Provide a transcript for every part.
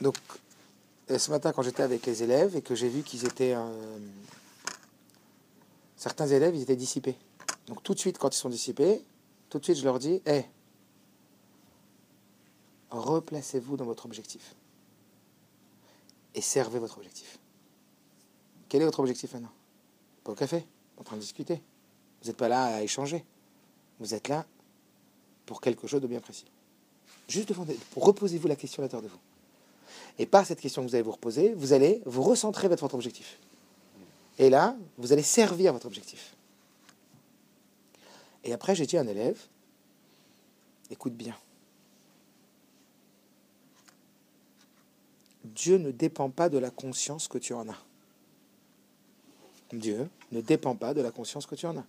Donc, euh, ce matin, quand j'étais avec les élèves et que j'ai vu qu'ils étaient. euh, certains élèves, ils étaient dissipés. Donc, tout de suite, quand ils sont dissipés, tout de suite, je leur dis Hé, replacez-vous dans votre objectif. Et servez votre objectif. Quel est votre objectif maintenant Pas au café, en train de discuter. Vous n'êtes pas là à échanger. Vous êtes là pour quelque chose de bien précis. Juste devant, reposez-vous la question à l'intérieur de vous. Et par cette question que vous allez vous reposer, vous allez vous recentrer vers votre objectif. Et là, vous allez servir votre objectif. Et après, j'ai dit à un élève, écoute bien. Dieu ne dépend pas de la conscience que tu en as. Dieu ne dépend pas de la conscience que tu en as.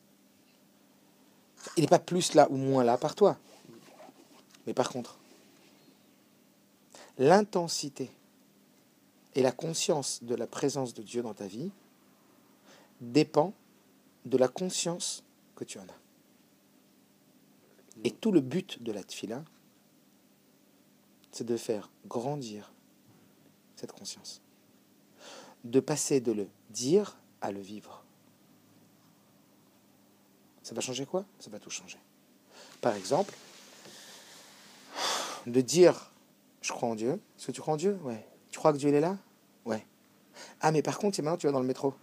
Il n'est pas plus là ou moins là par toi. Mais par contre, l'intensité et la conscience de la présence de Dieu dans ta vie dépend de la conscience que tu en as. Et tout le but de la tfila, c'est de faire grandir cette conscience. De passer de le dire à le vivre. Ça va changer quoi? Ça va tout changer. Par exemple, de dire je crois en Dieu. Est-ce que tu crois en Dieu? Ouais. Tu crois que Dieu il est là? Ouais. Ah, mais par contre, maintenant tu vas dans le métro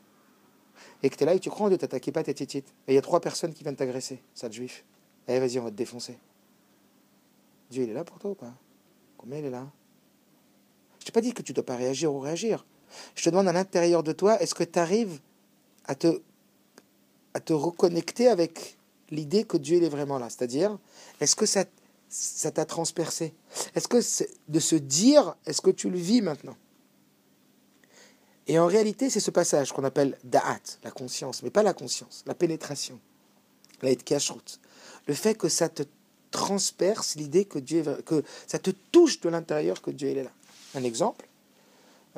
et que tu es là et tu crois en Dieu, t'attaques pas tes titites. Et il y a trois personnes qui viennent t'agresser, ça de juif. Eh, vas-y, on va te défoncer. Dieu, il est là pour toi ou pas? Combien il est là? Je t'ai pas dit que tu dois pas réagir ou réagir. Je te demande à l'intérieur de toi, est-ce que tu arrives à te, à te reconnecter avec l'idée que Dieu il est vraiment là? C'est-à-dire, est-ce que ça ça t'a transpercé Est-ce que c'est de se dire, est-ce que tu le vis maintenant? Et en réalité, c'est ce passage qu'on appelle da'at, la conscience, mais pas la conscience, la pénétration, la kashrut. Le fait que ça te transperce l'idée que Dieu est, que ça te touche de l'intérieur que Dieu est là. Un exemple,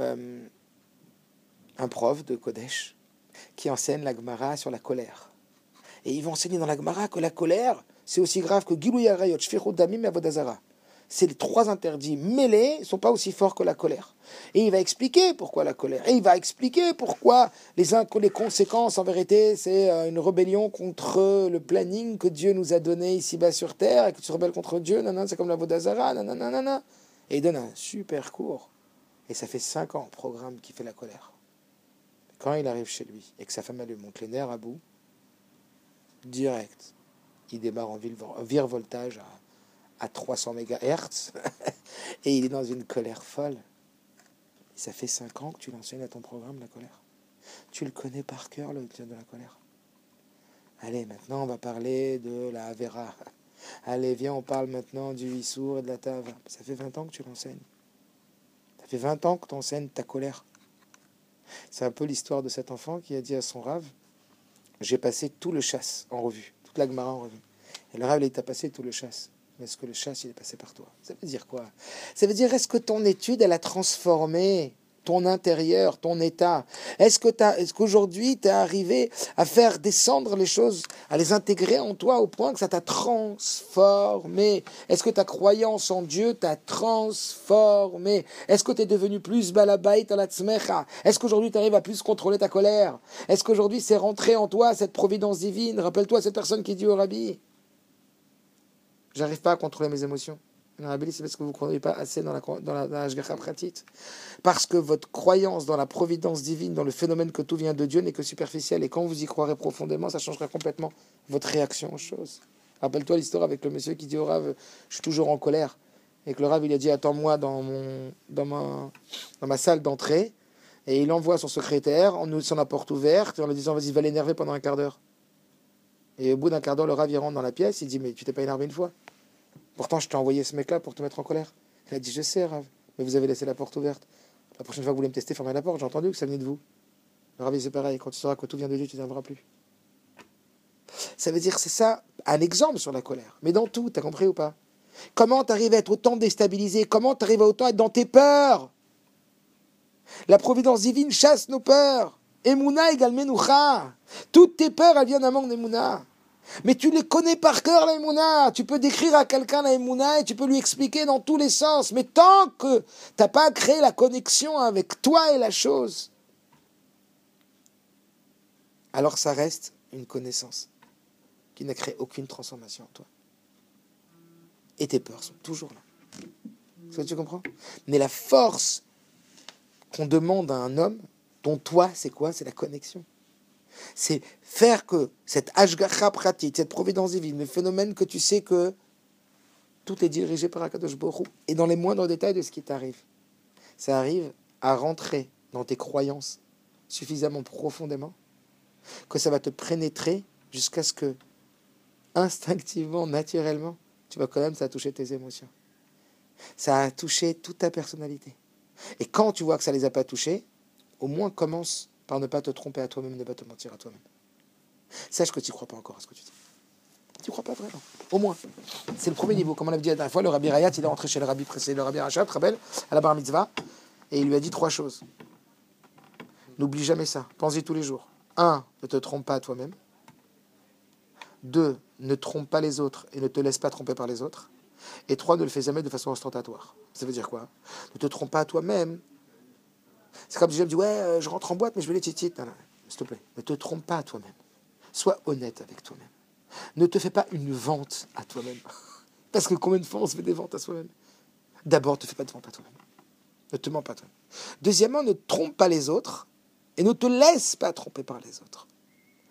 euh, un prof de Kodesh qui enseigne la Gemara sur la colère. Et il va enseigner dans la Gemara que la colère, c'est aussi grave que Gilou Yarayot, Damim et Avodazara. Les trois interdits mêlés, ne sont pas aussi forts que la colère. Et il va expliquer pourquoi la colère. Et il va expliquer pourquoi les, conséquences, en vérité, c'est euh, une rébellion contre le planning que Dieu nous a donné ici-bas sur terre, et que tu rebelles contre Dieu, nanana, c'est comme la Vodazara. Et il donne un super cours. Et ça fait cinq ans, programme qui fait la colère. Quand il arrive chez lui et que sa femme elle lui monte les nerfs à bout, direct, il démarre en virevoltage à, à 300 MHz et il est dans une colère folle. Ça fait 5 ans que tu l'enseignes à ton programme, la colère. Tu le connais par cœur, le de la colère. Allez, maintenant on va parler de la Avera. Allez, viens, on parle maintenant du Issour et de la Tava. Ça fait 20 ans que tu l'enseignes. Ça fait 20 ans que tu enseignes ta colère. C'est un peu l'histoire de cet enfant qui a dit à son rave J'ai passé tout le chasse en revue Gemara en revue. Et le Rav, il t'a passé tout le chasse. Mais est-ce que le chasse, il est passé par toi? Ça veut dire quoi? Ça veut dire, est-ce que ton étude, elle a transformé ton intérieur, ton état. Est-ce que est qu'aujourd'hui, tu es arrivé à faire descendre les choses, à les intégrer en toi au point que ça t'a transformé? Est-ce que ta croyance en Dieu t'a transformé? Est-ce que tu es devenu plus balabait à la tzmecha? Est-ce qu'aujourd'hui, tu arrives à plus contrôler ta colère? Est-ce qu'aujourd'hui, c'est rentré en toi cette providence divine? Rappelle-toi cette personne qui dit au rabbi J'arrive pas à contrôler mes émotions. C'est parce que vous ne croyez pas assez dans la, dans la. Parce que votre croyance dans la providence divine, dans le phénomène que tout vient de Dieu, n'est que superficielle. Et quand vous y croirez profondément, ça changera complètement votre réaction aux choses. Rappelle-toi l'histoire avec le monsieur qui dit au Rav Je suis toujours en colère. Et que le Rav il a dit Attends-moi dans, dans, ma, dans ma salle d'entrée. Et il envoie son secrétaire en nous laissant la porte ouverte, en lui disant Vas-y, va l'énerver pendant un quart d'heure. Et au bout d'un quart d'heure, le Rav il rentre dans la pièce. Il dit Mais tu t'es pas énervé une fois? Pourtant, je t'ai envoyé ce mec-là pour te mettre en colère. Il a dit, je sais, Rav, mais vous avez laissé la porte ouverte. La prochaine fois que vous voulez me tester, fermez la porte. J'ai entendu que ça venait de vous. Le c'est pareil. Quand tu sauras que tout vient de Dieu, tu n'aimeras plus. Ça veut dire, c'est ça, un exemple sur la colère. Mais dans tout, t'as compris ou pas? Comment t'arrives à être autant déstabilisé? Comment t'arrives à autant être dans tes peurs? La providence divine chasse nos peurs. Emouna égale menoucha. Toutes tes peurs, elles viennent d'un manque d'Emouna. Mais tu les connais par cœur, la Emouna. Tu peux décrire à quelqu'un la Emouna et tu peux lui expliquer dans tous les sens. Mais tant que tu pas créé la connexion avec toi et la chose, alors ça reste une connaissance qui n'a créé aucune transformation en toi. Et tes peurs sont toujours là. Est-ce que tu comprends? Mais la force qu'on demande à un homme, ton toi, c'est quoi? C'est la connexion. C'est faire que cette ashgacha pratique, cette providence divine, le phénomène que tu sais que tout est dirigé par Akadosh Borou et dans les moindres détails de ce qui t'arrive. Ça arrive à rentrer dans tes croyances suffisamment profondément que ça va te pénétrer jusqu'à ce que instinctivement, naturellement, tu vas quand même ça a touché tes émotions. Ça a touché toute ta personnalité. Et quand tu vois que ça ne les a pas touchés, au moins commence par ne pas te tromper à toi-même, ne pas te mentir à toi-même. Sache que tu ne crois pas encore à ce que tu dis. Tu ne crois pas vraiment. Au moins. C'est le premier niveau. Comme on l'a dit la dernière fois, le Rabbi Rayat, il est rentré chez le Rabbi précédent, le Rabbi Rachat, très à la bar mitzvah, et il lui a dit trois choses. N'oublie jamais ça. Pense-y tous les jours. Un, ne te trompe pas à toi-même. Deux, ne trompe pas les autres et ne te laisse pas tromper par les autres. Et trois, ne le fais jamais de façon ostentatoire. Ça veut dire quoi? Ne te trompe pas à toi-même. C'est comme si je me dis, ouais, euh, je rentre en boîte, mais je veux les titites. S'il te plaît, ne te trompe pas à toi-même. Sois honnête avec toi-même. Ne te fais pas une vente à toi-même. Parce que combien de fois on se fait des ventes à soi-même? D'abord, ne te fais pas de vente à toi-même. Ne te mens pas toi-même. Deuxièmement, ne trompe pas les autres et ne te laisse pas tromper par les autres.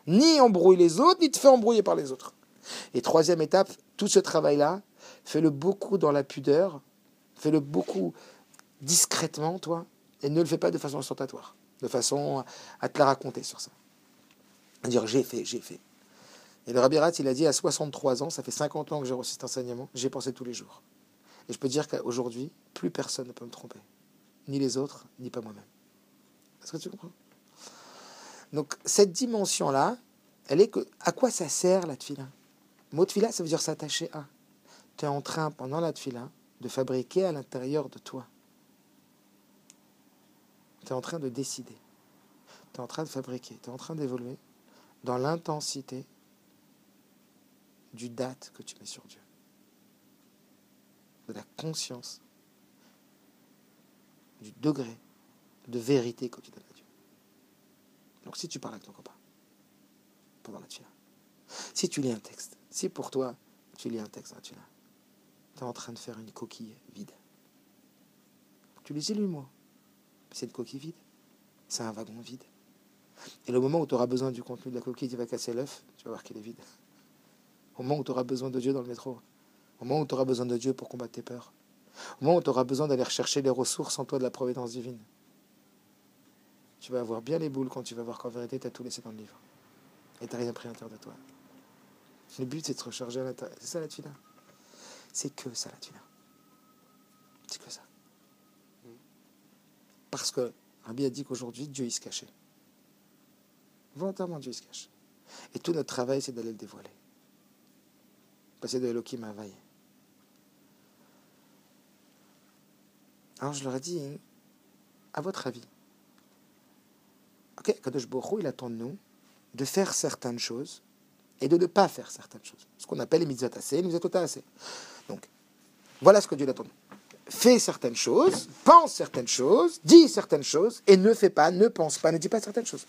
Ni embrouille les autres, ni te fais embrouiller par les autres. Et troisième étape, tout ce travail-là, fais-le beaucoup dans la pudeur, fais-le beaucoup discrètement, toi, et ne le fais pas de façon ostentatoire, de façon à te la raconter sur ça. À dire j'ai fait, j'ai fait. Et le Rabbi Rat, il a dit à 63 ans, ça fait 50 ans que j'ai reçu cet enseignement, j'ai pensé tous les jours. Et je peux dire qu'aujourd'hui, plus personne ne peut me tromper. Ni les autres, ni pas moi-même. Est-ce que tu comprends? Donc, cette dimension-là, elle est que. À quoi ça sert la tfila Le mot ça veut dire s'attacher à. Tu es en train, pendant la tfila, de fabriquer à l'intérieur de toi. Tu es en train de décider. Tu es en train de fabriquer. Tu es en train d'évoluer dans l'intensité du date que tu mets sur Dieu. De la conscience, du degré de vérité que tu donnes à Dieu. Donc si tu parles avec ton copain pendant la tfila, si tu lis un texte, si pour toi tu lis un texte tfila, tu es en train de faire une coquille vide. Tu lis lui moi. C'est une coquille vide. C'est un wagon vide. Et le moment où tu auras besoin du contenu de la coquille, tu vas casser l'œuf, tu vas voir qu'il est vide. Au moment où tu auras besoin de Dieu dans le métro. Au moment où tu auras besoin de Dieu pour combattre tes peurs. Au moment où tu auras besoin d'aller rechercher les ressources en toi de la providence divine. Tu vas avoir bien les boules quand tu vas voir qu'en vérité, tu as tout laissé dans le livre. Et tu n'as rien pris à l'intérieur de toi. Le but, c'est de se recharger à l'intérieur. C'est ça la tuna. C'est que ça la tuna. C'est que ça. Parce que Rabbi a dit qu'aujourd'hui, Dieu, il se cachait. Volontairement, Dieu, se cache. Et tout notre travail, c'est d'aller le dévoiler. Passer de Elohim à. Alors, je leur ai dit, à votre avis, ok, Kadosh Borou, il attend de nous de faire certaines choses et de ne pas faire certaines choses. Ce qu'on appelle les mitzvot assez, les mitzvot. Donc, voilà ce que Dieu attend de nous. Fais certaines choses, pense certaines choses, dis certaines choses, et ne fais pas, ne pense pas, ne dis pas certaines choses.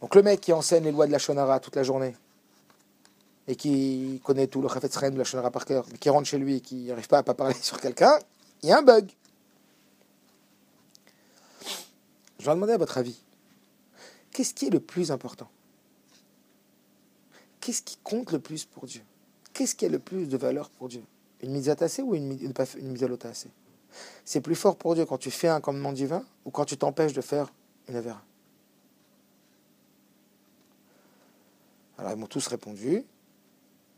Donc le mec qui enseigne les lois de la Shonara toute la journée, et qui connaît tout le Chafetz de la Shonara par cœur, mais qui rentre chez lui et qui n'arrive pas à pas parler sur quelqu'un, il y a un bug. Je vais demander à votre avis, qu'est-ce qui est le plus important? Qu'est-ce qui compte le plus pour Dieu? Qu'est-ce qui a le plus de valeur pour Dieu? Une tasser ou une, une C'est plus fort pour Dieu quand tu fais un commandement divin ou quand tu t'empêches de faire une avéra Alors ils m'ont tous répondu,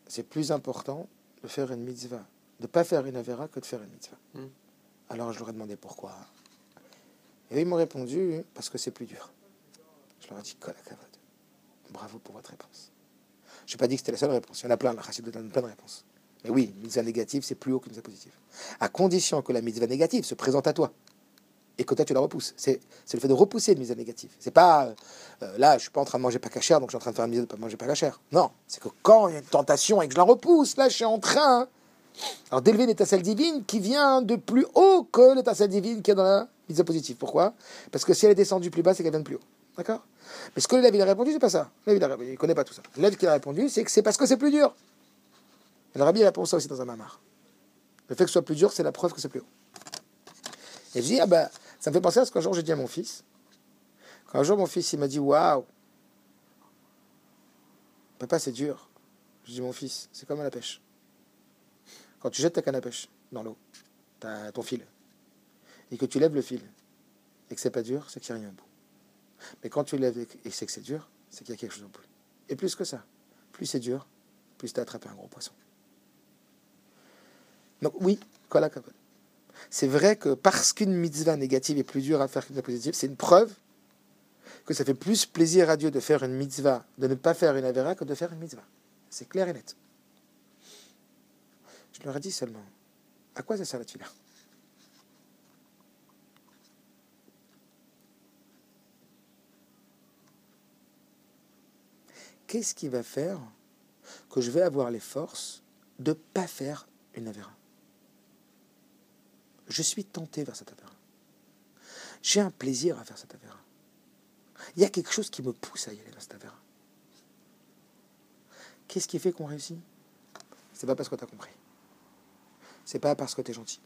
c'est plus important de faire une mitzvah, de ne pas faire une avéra que de faire une mitzvah. Hmm. Alors je leur ai demandé pourquoi. Et ils m'ont répondu, parce que c'est plus dur. Je leur ai dit, Bravo pour votre réponse. Je n'ai pas dit que c'était la seule réponse. Il y en a plein, la chassid donne plein de réponses. Mais oui, mitzvah négative, c'est plus haut que mitzvah positive. À condition que la mitzvah négative se présente à toi. et que toi tu la repousses. C'est le fait de repousser une mitzvah négative. C'est pas euh, euh, là, je suis pas en train de manger pas cachère, donc je suis en train de faire une mitzvah de pas manger pas cachère. Non, c'est que quand il y a une tentation et que je la repousse, là je suis en train alors d'élever l'étincelle divine qui vient de plus haut que l'étincelle divine qui est dans la mitzvah positive. Pourquoi? Parce que si elle est descendue plus bas, c'est qu'elle vient de plus haut. D'accord? Mais ce que l'élève a répondu, c'est pas ça. Il, il connaît pas tout ça. L'élève qui a répondu, c'est que c'est parce que c'est plus dur. Le rabbi il répond ça aussi dans un mamar. Le fait que ce soit plus dur, c'est la preuve que c'est plus haut. Et je dis, ah ben, ça me fait penser à ce qu'un jour j'ai dit à mon fils. Quand un jour mon fils il m'a dit, waouh, papa c'est dur. Je dis, mon fils, c'est comme à la pêche. Quand tu jettes ta canne à pêche dans l'eau, t'as ton fil, et que tu lèves le fil, et que c'est pas dur, c'est qu'il n'y a rien au bout. Mais quand tu lèves et c'est que c'est dur, c'est qu'il y a quelque chose au bout. Et plus que ça, plus c'est dur, plus tu as attrapé un gros poisson. Donc oui. C'est vrai que parce qu'une mitzvah négative est plus dure à faire qu'une mitzvah positive, c'est une preuve que ça fait plus plaisir à Dieu de faire une mitzvah, de ne pas faire une avéra que de faire une mitzvah. C'est clair et net. Je leur ai dit seulement, à quoi ça sert la Qu'est-ce qui va faire que je vais avoir les forces de ne pas faire une avéra? Je suis tenté vers cette avéra. J'ai un plaisir à faire cette avéra. Il y a quelque chose qui me pousse à y aller dans cette avéra. Qu'est-ce qui fait qu'on réussit? C'est pas parce que tu as compris. C'est pas parce que tu es gentil.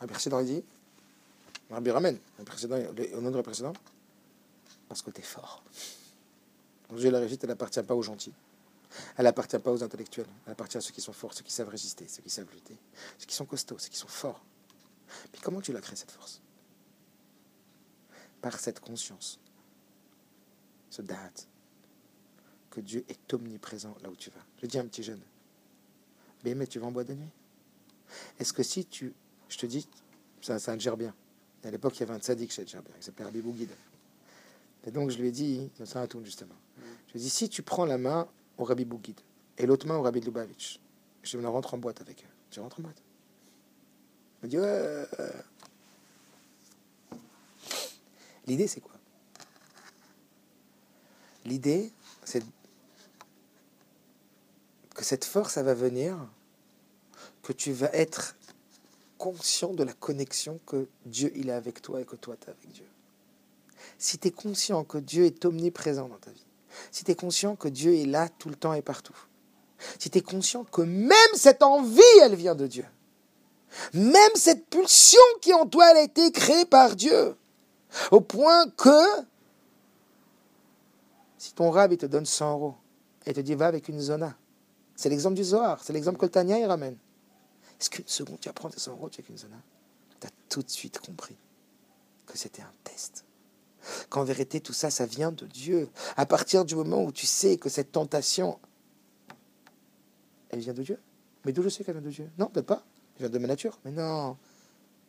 Rabbi précédent il dit, Rabbi ramène, le précédent, au nom le précédent, parce que tu es fort. Donc la réussite, elle n'appartient pas aux gentils. Elle n'appartient pas aux intellectuels. Elle appartient à ceux qui sont forts, ceux qui savent résister, ceux qui savent lutter, ceux qui sont costauds, ceux qui sont forts. Puis comment tu l'as créé cette force? Par cette conscience, ce date, que Dieu est omniprésent là où tu vas. Je dis à un petit jeune, mais, tu vas en boîte de nuit? Est-ce que si tu... Je te dis, c'est c'est un gerbien. À l'époque, il y avait un tzaddik chez gerbien, il s'appelait Rabbi. Et donc, je lui ai dit, c'est un tour justement. Je lui ai dit, si tu prends la main au Rabbi Bouguid et l'autre main au Rabbi Lubavitch, je me rentre en boîte avec eux. Tu rentres en boîte m'a dit, ouais. euh, euh. L'idée, c'est quoi? L'idée, c'est que cette force, va venir, que tu vas être conscient de la connexion que Dieu il est avec toi et que toi tu es avec Dieu. Si tu es conscient que Dieu est omniprésent dans ta vie, si tu es conscient que Dieu est là tout le temps et partout, si tu es conscient que même cette envie, elle vient de Dieu, même cette pulsion qui en toi, elle a été créée par Dieu, au point que si ton rab te donne 100 euros et te dit va avec une zona, c'est l'exemple du Zohar, c'est l'exemple que le Tania il ramène. Est-ce qu'une seconde tu apprends tes 100 euros, tu avec une zona? Tu as tout de suite compris que c'était un test. Qu'en vérité, tout ça, ça vient de Dieu. À partir du moment où tu sais que cette tentation, elle vient de Dieu. Mais d'où je sais qu'elle vient de Dieu? Non, peut-être pas. Elle vient de ma nature. Mais non.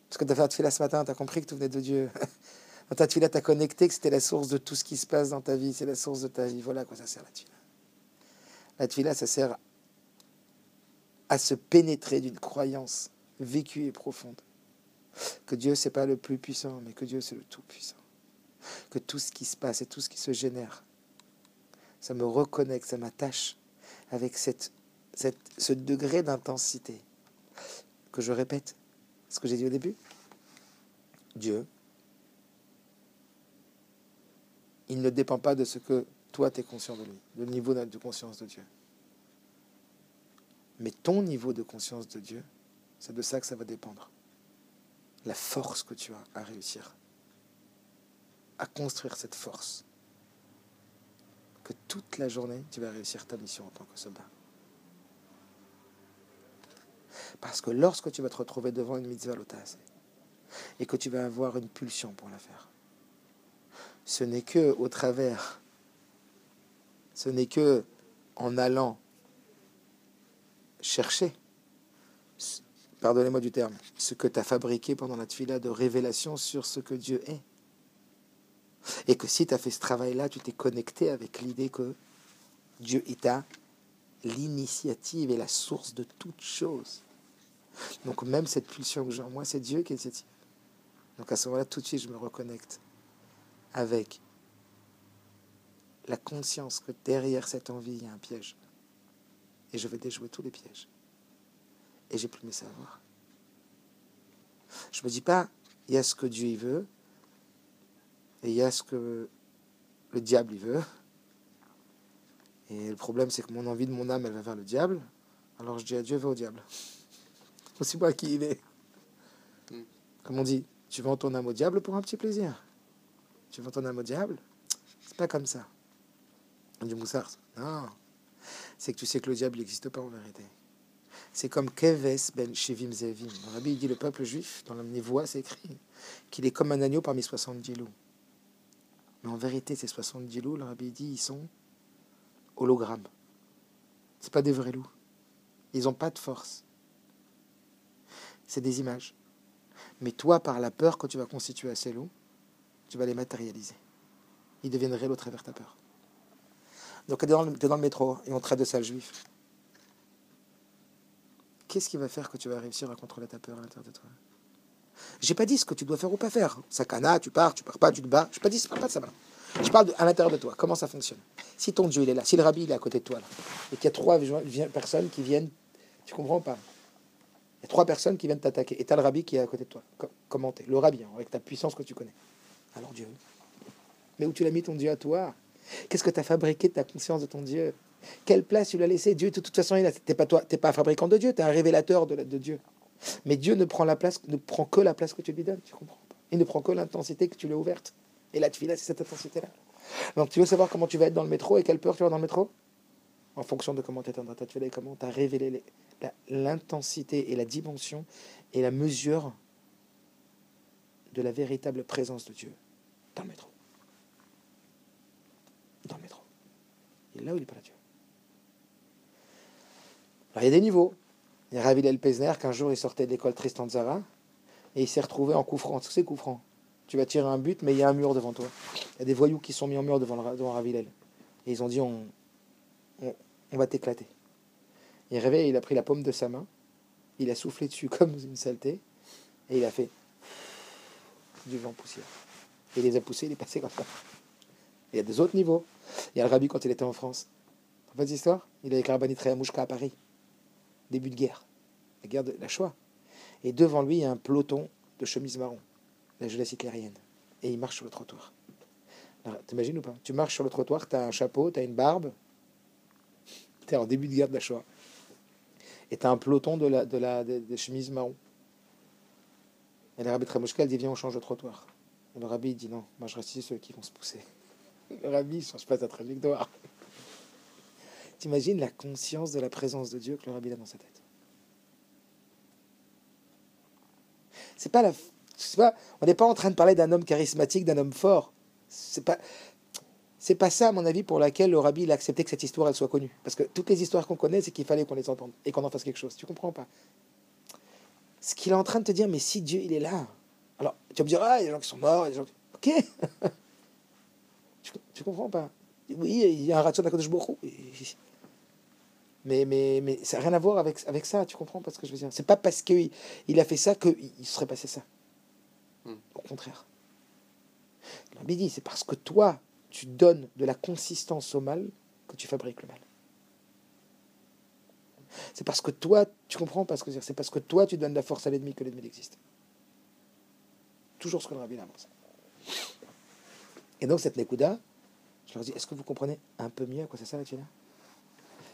Parce que tu as fait la ce matin, tu as compris que tout venait de Dieu. Dans ta tefila, tu as connecté que c'était la source de tout ce qui se passe dans ta vie. C'est la source de ta vie. Voilà à quoi ça sert la tefila. La tefila, ça sert à se pénétrer d'une croyance vécue et profonde. Que Dieu, c'est pas le plus puissant, mais que Dieu, c'est le tout-puissant. Que tout ce qui se passe et tout ce qui se génère, ça me reconnecte, ça m'attache avec cette, ce degré d'intensité. Que je répète ce que j'ai dit au début. Dieu, il ne dépend pas de ce que toi, tu es conscient de lui, le niveau de conscience de Dieu. Mais ton niveau de conscience de Dieu, c'est de ça que ça va dépendre. La force que tu as à réussir, à construire cette force. Que toute la journée, tu vas réussir ta mission en tant que soldat. Parce que lorsque tu vas te retrouver devant une mitzvah l'otase et que tu vas avoir une pulsion pour la faire, ce n'est que au travers, ce n'est que en allant chercher, pardonnez-moi du terme, ce que tu as fabriqué pendant la tefila de révélation sur ce que Dieu est. Et que si tu as fait ce travail-là, tu t'es connecté avec l'idée que Dieu est à l'initiative et la source de toute chose. Donc même cette pulsion que j'ai en moi, c'est Dieu qui est l'initiative. Donc à ce moment-là, tout de suite, je me reconnecte avec la conscience que derrière cette envie, il y a un piège. Et je vais déjouer tous les pièges. Et j'ai plus mes savoirs. Je me dis pas, il y a ce que Dieu y veut, et il y a ce que le diable y veut. Et le problème, c'est que mon envie de mon âme, elle va vers le diable. Alors je dis à Dieu, va au diable. Aussi moi qui il est. Hmm. Comme on dit, tu vends ton âme au diable pour un petit plaisir. Tu vends ton âme au diable. C'est pas comme ça. On dit Moussard. Non. C'est que tu sais que le diable n'existe pas en vérité. C'est comme Keves ben Shivim Zevim. Rabbi dit le peuple juif, dans la voix, c'est écrit qu'il est comme un agneau parmi 70 loups. En vérité, ces 70 loups, le rabbi dit, ils sont hologrammes. C'est pas des vrais loups. Ils n'ont pas de force. C'est des images. Mais toi, par la peur que tu vas constituer à ces loups, tu vas les matérialiser. Ils réels au travers ta peur. Donc tu es, dans le métro et on traite de sale juif. Qu'est-ce qui va faire que tu vas réussir à contrôler ta peur à l'intérieur de toi? J'ai pas dit ce que tu dois faire ou pas faire. Sakana, tu pars, tu pars pas, tu te bats. Je pas dit, parle pas de ça Je parle à l'intérieur de toi, comment ça fonctionne? Si ton Dieu il est là, si le rabbi il est à côté de toi là, et qu'il y a trois personnes qui viennent, tu comprends pas? Il y a trois personnes qui viennent t'attaquer et tu as le rabbi qui est à côté de toi. Comment t'es Le rabbi, hein, avec ta puissance que tu connais. Alors Dieu. Mais où tu l'as mis ton Dieu à toi? Qu'est-ce que tu as fabriqué de ta conscience de ton Dieu? Quelle place tu l'as laissé? Dieu, de toute façon, tu n'es pas, toi, pas un fabricant de Dieu, tu es un révélateur de, de, Dieu. Mais Dieu ne prend, la place, ne prend que la place que tu lui donnes, tu comprends Il ne prend que l'intensité que tu lui as ouverte. Et la tefila, c'est cette intensité-là. Donc tu veux savoir comment tu vas être dans le métro et quelle peur tu vas dans le métro? En fonction de comment tu dans ta tefila et comment tu as révélé l'intensité et la dimension et la mesure de la véritable présence de Dieu dans le métro. Dans le métro. Il est là où il pas là Dieu. Alors il y a des niveaux. Il y a Ravi Pesner qu'un jour il sortait de l'école Tristan Zara et il s'est retrouvé en coup franc. C'est coup franc. Tu vas tirer un but, mais il y a un mur devant toi. Il y a des voyous qui sont mis en mur devant, devant Ravilel. Et ils ont dit on, va t'éclater. Il réveille, il a pris la paume de sa main, il a soufflé dessus comme une saleté, et il a fait du vent poussière. Il les a poussés, il est passé comme ça. Il y a des autres niveaux. Il y a le rabbi quand il était en France. En fait, histoire, il avait à Mouchka à Paris. Début de guerre. La guerre de la Shoah. Et devant lui, il y a un peloton de chemises marron. La jeunesse hitlérienne. Et il marche sur le trottoir. T'imagines ou pas? Tu marches sur le trottoir, tu as un chapeau, tu as une barbe. Tu es en début de guerre de la Shoah. Et tu as un peloton de la, de la, des chemises marron. Et le rabbi Tremouchka, dit Viens, on change de trottoir. Le rabbi dit Non, moi je reste ici, ceux qui vont se pousser. Le rabbi ne change pas sa trajectoire. T'imagines la conscience de la présence de Dieu que le rabbi a dans sa tête? C'est pas la. Pas, on n'est pas en train de parler d'un homme charismatique, d'un homme fort. C'est pas. C'est pas ça, à mon avis, pour laquelle le rabbi a accepté que cette histoire elle soit connue. Parce que toutes les histoires qu'on connaît, c'est qu'il fallait qu'on les entende et qu'on en fasse quelque chose. Tu comprends pas? Ce qu'il est en train de te dire, mais si Dieu, il est là. Alors, tu vas me dire, ah, il y a des gens qui sont morts, il Ok? tu, tu, comprends pas? Oui, il y a un ration d'Akadosh beaucoup. Mais, mais, mais ça n'a rien à voir avec, avec ça, tu comprends pas ce que je veux dire C'est pas parce qu'il il a fait ça qu'il serait passé ça. Hmm. Au contraire. Le dit, c'est parce que toi, tu donnes de la consistance au mal que tu fabriques le mal. C'est parce que toi, tu comprends parce que c'est parce que toi, tu donnes la force à l'ennemi que l'ennemi existe. Toujours ce que le rabbi avance. Et donc, cette Nekuda, je leur dis, est-ce que vous comprenez un peu mieux à quoi ça sert la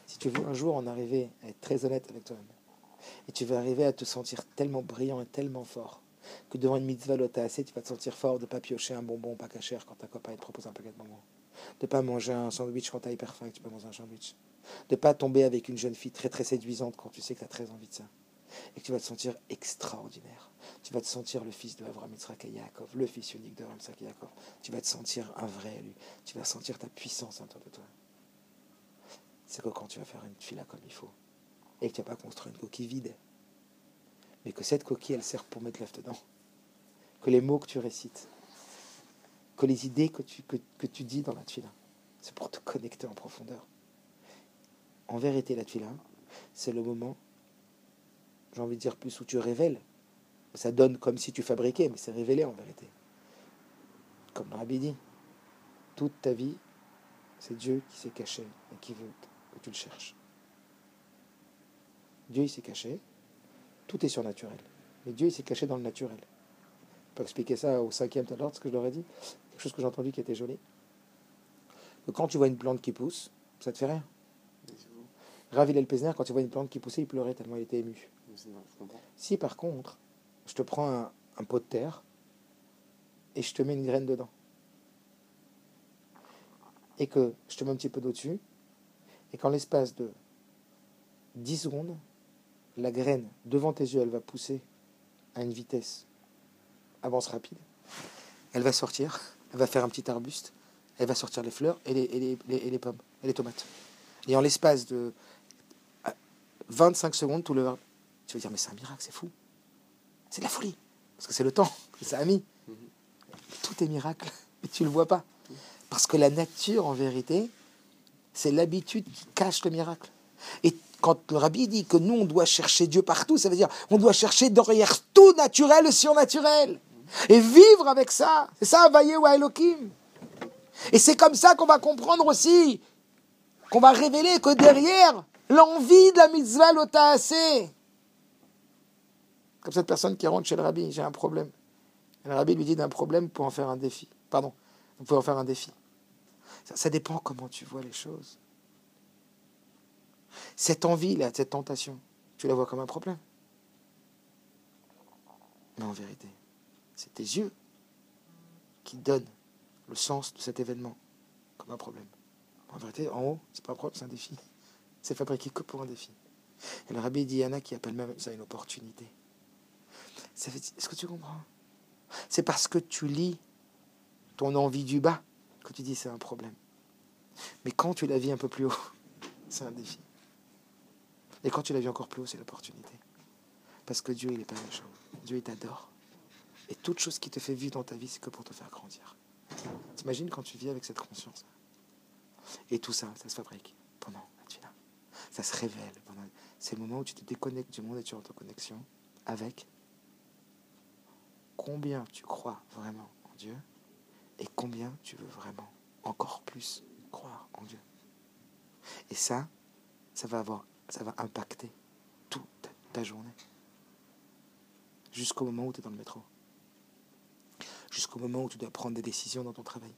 Si tu veux un jour en arriver à être très honnête avec toi-même, et tu veux arriver à te sentir tellement brillant et tellement fort, que devant une mitzvah assez, tu vas te sentir fort de ne pas piocher un bonbon pas cachère quand ta copain te propose un paquet de bonbons. De ne pas manger un sandwich quand tu as hyper faim et que tu peux manger un sandwich de pas tomber avec une jeune fille très très séduisante quand tu sais que tu as très envie de ça. Et que tu vas te sentir extraordinaire. Tu vas te sentir le fils de Avram Yitzhak Yaakov, le fils unique de Avram Yitzhak Yaakov. Tu vas te sentir un vrai élu. Tu vas sentir ta puissance en de toi. C'est que quand tu vas faire une fila comme il faut, et que tu n'as pas construit une coquille vide, mais que cette coquille, elle sert pour mettre l'œuf dedans. Que les mots que tu récites, que les idées que tu, que, que tu dis dans la fila, c'est pour te connecter en profondeur. En vérité, la tuila, c'est le moment, j'ai envie de dire plus, où tu révèles Ça donne comme si tu fabriquais, mais c'est révélé en vérité. Comme rabbi dit, toute ta vie, c'est Dieu qui s'est caché et qui veut que tu le cherches. Dieu, il s'est caché. Tout est surnaturel. Mais Dieu, il s'est caché dans le naturel. Peut expliquer ça au cinquième talent, ce que je leur ai dit. Quelque chose que j'ai entendu qui était joli. Que quand tu vois une plante qui pousse, ça te fait rien. Ravi El Pesner, quand tu vois une plante qui poussait, il pleurait tellement il était ému. Si par contre, je te prends un, un pot de terre et je te mets une graine dedans, et que je te mets un petit peu d'eau dessus, et qu'en l'espace de 10 secondes, la graine devant tes yeux, elle va pousser à une vitesse avance rapide. Elle va sortir, elle va faire un petit arbuste, elle va sortir les fleurs et les, et les, et les pommes, et les tomates. Et en l'espace de 25 secondes, tout le. Tu vas dire, mais c'est un miracle, c'est fou. C'est de la folie. Parce que c'est le temps que ça a mis. Tout est miracle, mais tu ne le vois pas. Parce que la nature, en vérité, c'est l'habitude qui cache le miracle. Et quand le rabbi dit que nous, on doit chercher Dieu partout, ça veut dire on doit chercher derrière tout naturel le surnaturel. Et vivre avec ça. C'est ça, Vaye ou Elohim. Et c'est comme ça qu'on va comprendre aussi, qu'on va révéler que derrière l'envie de la mitzvah l'ota assez. Comme cette personne qui rentre chez le rabbi, j'ai un problème. Et le rabbi lui dit d'un problème pour en faire un défi. Pardon, vous pouvez en faire un défi. Ça, dépend comment tu vois les choses. Cette envie-là, cette tentation, tu la vois comme un problème. Mais en vérité, c'est tes yeux qui donnent le sens de cet événement comme un problème. En vérité, en haut, c'est pas un c'est un défi. C'est fabriqué que pour un défi. Et le rabbi dit, il y en a qui appellent même ça une opportunité. Est-ce que tu comprends? C'est parce que tu lis ton envie du bas que tu dis c'est un problème. Mais quand tu la vis un peu plus haut, c'est un défi. Et quand tu la vis encore plus haut, c'est l'opportunité. Parce que Dieu, il n'est pas méchant. Dieu, il t'adore. Et toute chose qui te fait vivre dans ta vie, c'est que pour te faire grandir. T'imagines quand tu vis avec cette conscience. Et tout ça, ça se fabrique pendant la. Ça se révèle. Pendant... C'est le moment où tu te déconnectes du monde et tu es en connexion avec combien tu crois vraiment en Dieu et combien tu veux vraiment encore plus croire en Dieu. Et ça, ça va avoir, ça va impacter toute ta journée. Jusqu'au moment où tu es dans le métro. Jusqu'au moment où tu dois prendre des décisions dans ton travail.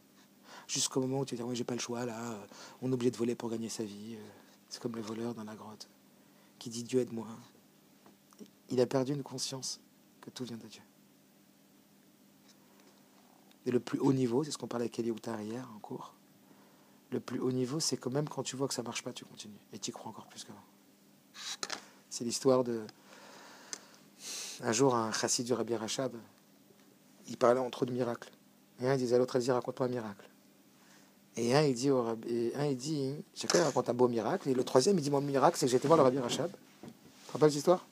Jusqu'au moment où tu vas dire, oui, j'ai pas le choix, là, on est obligé de voler pour gagner sa vie. C'est comme le voleur dans la grotte qui dit Dieu aide-moi. Il a perdu une conscience que tout vient de Dieu. Et le plus haut niveau, c'est ce qu'on parlait avec Kelly Outar hier en cours. Le plus haut niveau, c'est que même quand tu vois que ça marche pas, tu continues. Et tu crois encore plus qu'avant. C'est l'histoire de. Un jour, un chassid du Rabbi Rachab, il parlait entre eux de miracles. Et un il disait à l'autre, vas-y, raconte-moi un miracle. Et un, il dit, au rabbi, et un, il dit, chacun raconte un beau miracle. Et le troisième, il dit, mon miracle, c'est que j'ai été voir le Rabbi Rachab. Tu te rappelles cette histoire?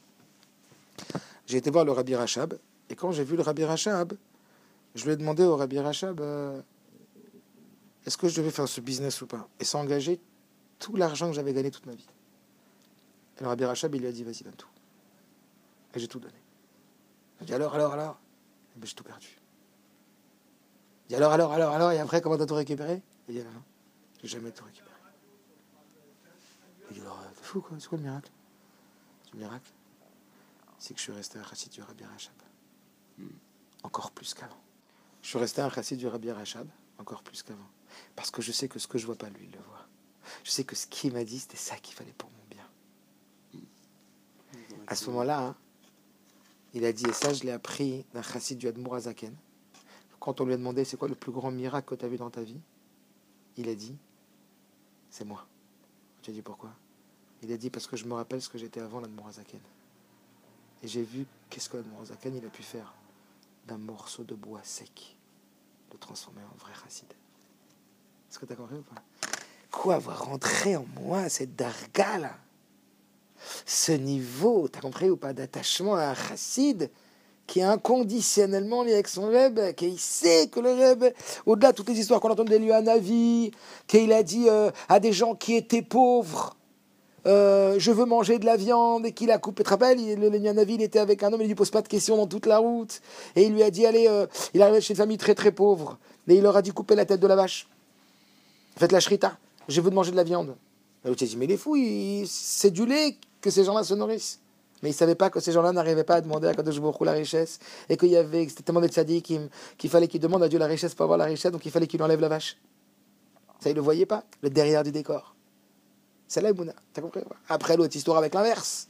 J'ai été voir le Rabbi Rachab. Et quand j'ai vu le Rabbi Rachab, je lui ai demandé au Rabbi Rachab euh, est-ce que je devais faire ce business ou pas? Et s'engager tout l'argent que j'avais gagné toute ma vie. Et le Rabbi Rachab, il lui a dit vas-y, donne tout. Et j'ai tout donné. Il a dit alors, alors, alors? Et ben, J'ai tout perdu. Il dit alors, alors, alors, alors, et après, comment t'as tout récupéré? Il dit non, j'ai jamais tout récupéré. Il dit alors, t'es fou quoi, c'est quoi le miracle? Le miracle, c'est que je suis resté un chassid du Rabbi Rachab. Encore plus qu'avant. Je suis resté un chassid du Rabbi Rachab, encore plus qu'avant. Parce que je sais que ce que je vois pas, lui, il le voit. Je sais que ce qu'il m'a dit, c'était ça qu'il fallait pour mon bien. À ce moment-là, hein, il a dit, et ça, je l'ai appris d'un chassid du Admour Azaken. Quand on lui a demandé, c'est quoi le plus grand miracle que tu as vu dans ta vie? Il a dit, c'est moi. J'ai dit, pourquoi? Il a dit, parce que je me rappelle ce que j'étais avant l'Admour Azaken. Et j'ai vu qu'est-ce que l'Admour Azaken, il a pu faire d'un morceau de bois sec, le transformer en vrai chassid. Est-ce que tu as compris ou pas? Quoi, avoir rentré en moi cette darga là Ce niveau, tu as compris ou pas, d'attachement à un chassid qui est inconditionnellement lié avec son Rebbe, qui sait que le Rebbe, au-delà de toutes les histoires qu'on entend de lui à Navi, qu'il a dit euh, à des gens qui étaient pauvres, euh, je veux manger de la viande et qu'il a coupé. Tu te rappelles, le Lénianavi, il était avec un homme, il lui pose pas de questions dans toute la route. Et il lui a dit, allez, euh, il arrivait chez une famille très très pauvre. Et il leur a dit, couper la tête de la vache. Faites la shrita. Je veux de manger de la viande. L'autre s'est dit, mais il est fou, il- c'est du lait que ces gens-là se nourrissent. Mais il ne savait pas que ces gens-là n'arrivaient pas à demander à Kadosh Baruch la richesse et qu'il y avait, c'était tellement de tzadikim qu'il fallait qu'il demande à Dieu la richesse pour avoir la richesse, donc il fallait qu'il enlève la vache. Ça, il ne le voyait pas, le derrière du décor. C'est là, Mouna. T'as compris Après, l'autre histoire avec l'inverse.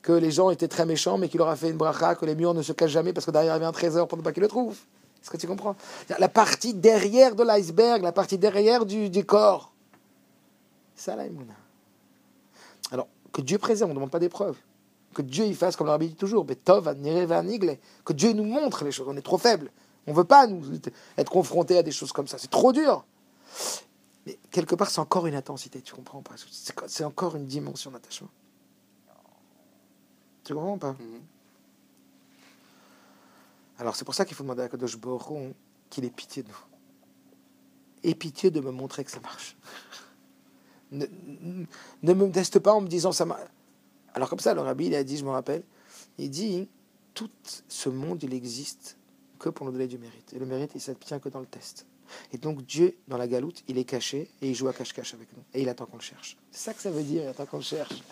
Que les gens étaient très méchants, mais qu'il leur a fait une bracha, que les murs ne se cachent jamais parce que derrière il y avait un trésor pour ne pas qu'ils le trouvent. Est-ce que tu comprends? La partie derrière de l'iceberg, la partie derrière du, corps. Ça, Mouna. Alors, que Dieu préserve, on ne demande pas des preuves. Que Dieu il fasse comme l'Arabie dit toujours, que Dieu nous montre les choses. On est trop faible. On ne veut pas nous être confrontés à des choses comme ça. C'est trop dur. Mais quelque part, c'est encore une intensité, tu comprends pas C'est encore une dimension d'attachement. Tu comprends pas Mhm. Alors c'est pour ça qu'il faut demander à Kadosh Hu qu'il ait pitié de nous. Et pitié de me montrer que ça marche. ne me teste pas en me disant ça marche. Alors comme ça, le rabbi, il a dit, je me rappelle, il dit, tout ce monde, il existe que pour nous donner du mérite. Et le mérite, il s'obtient que dans le test. Et donc Dieu, dans la galoute, il est caché et il joue à cache-cache avec nous. Et il attend qu'on le cherche. C'est ça que ça veut dire, il attend qu'on le cherche.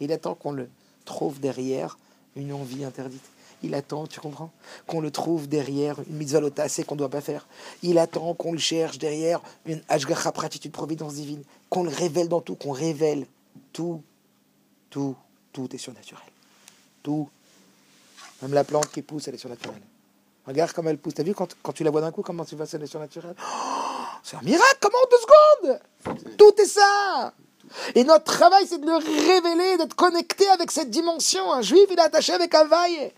Il attend qu'on le trouve derrière une envie interdite. Il attend, tu comprends Qu'on le trouve derrière une mitzvah lotassée qu'on ne doit pas faire. Il attend qu'on le cherche derrière une ashgacha pratique, une providence divine. Qu'on le révèle dans tout, qu'on révèle tout, tout, tout est surnaturel. Tout. Même la plante qui pousse, elle est surnaturelle. Regarde comme elle pousse. T'as vu quand, tu la vois d'un coup, comment tu vois elle est surnaturelle Oh, C'est un miracle, comment en deux secondes? Tout est ça Et notre travail, c'est de le révéler, d'être connecté avec cette dimension. Un juif, il est attaché avec vaille.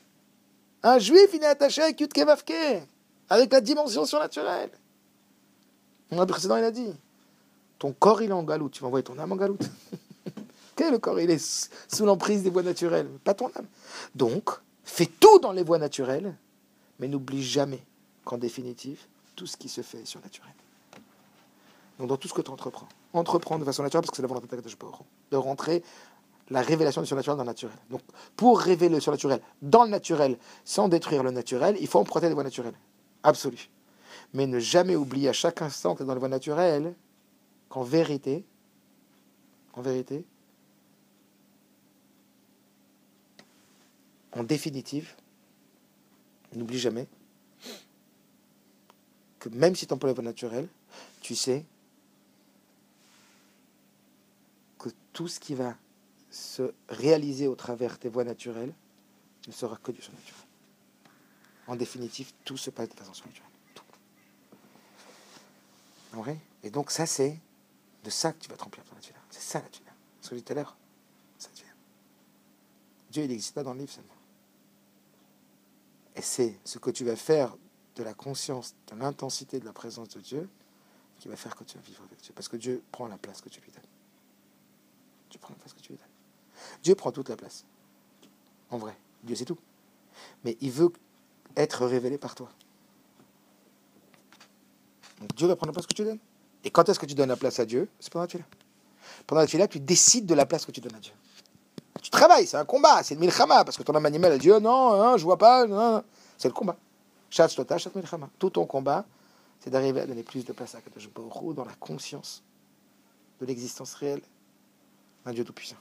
Un juif, il est attaché avec Yudke Vavke, avec la dimension surnaturelle. Le précédent, il a dit ton corps, il est en galoute. Tu vas envoyer ton âme en galoute. Le corps? Il est sous l'emprise des voies naturelles, pas ton âme. Donc, fais tout dans les voies naturelles, mais n'oublie jamais qu'en définitive, tout ce qui se fait est surnaturel. Donc, dans tout ce que tu entreprends, entreprends de façon naturelle parce que c'est la volonté de rentrer la révélation du surnaturel dans le naturel. Donc, pour révéler le surnaturel dans le naturel, sans détruire le naturel, il faut emprunter les voies naturelles. Absolu. Mais ne jamais oublier à chaque instant que dans les voies naturelles, qu'en vérité, en vérité, en définitive, n'oublie jamais que même si tu emploies les voies naturelles, tu sais que tout ce qui va se réaliser au travers tes voies naturelles ne sera que du surnaturel. En définitive, tout se passe de façon surnaturelle. En vrai Et donc ça, c'est de ça que tu vas te remplir ton naturel. C'est ça la tunnel. Ce que j'ai dit tout à l'heure, ça devient. Dieu, il n'existe pas dans le livre seulement. Et c'est ce que tu vas faire de la conscience, de l'intensité de la présence de Dieu qui va faire que tu vas vivre avec Dieu. Parce que Dieu prend la place que tu lui donnes. Dieu prend la place que tu lui donnes. Dieu prend toute la place. En vrai, Dieu c'est tout. Mais il veut être révélé par toi. Donc Dieu va prendre la place que tu donnes. Et quand est-ce que tu donnes la place à Dieu? C'est pendant la tuila. Pendant la tuila, tu décides de la place que tu donnes à Dieu. Tu travailles, c'est un combat, c'est une milchama, parce que ton âme animale, elle dit oh non, hein, je vois pas, non, c'est le combat. Chat shlota, chat milchama. Tout ton combat, c'est d'arriver à donner plus de place à Kadosh dans la conscience de l'existence réelle d'un Dieu tout-puissant.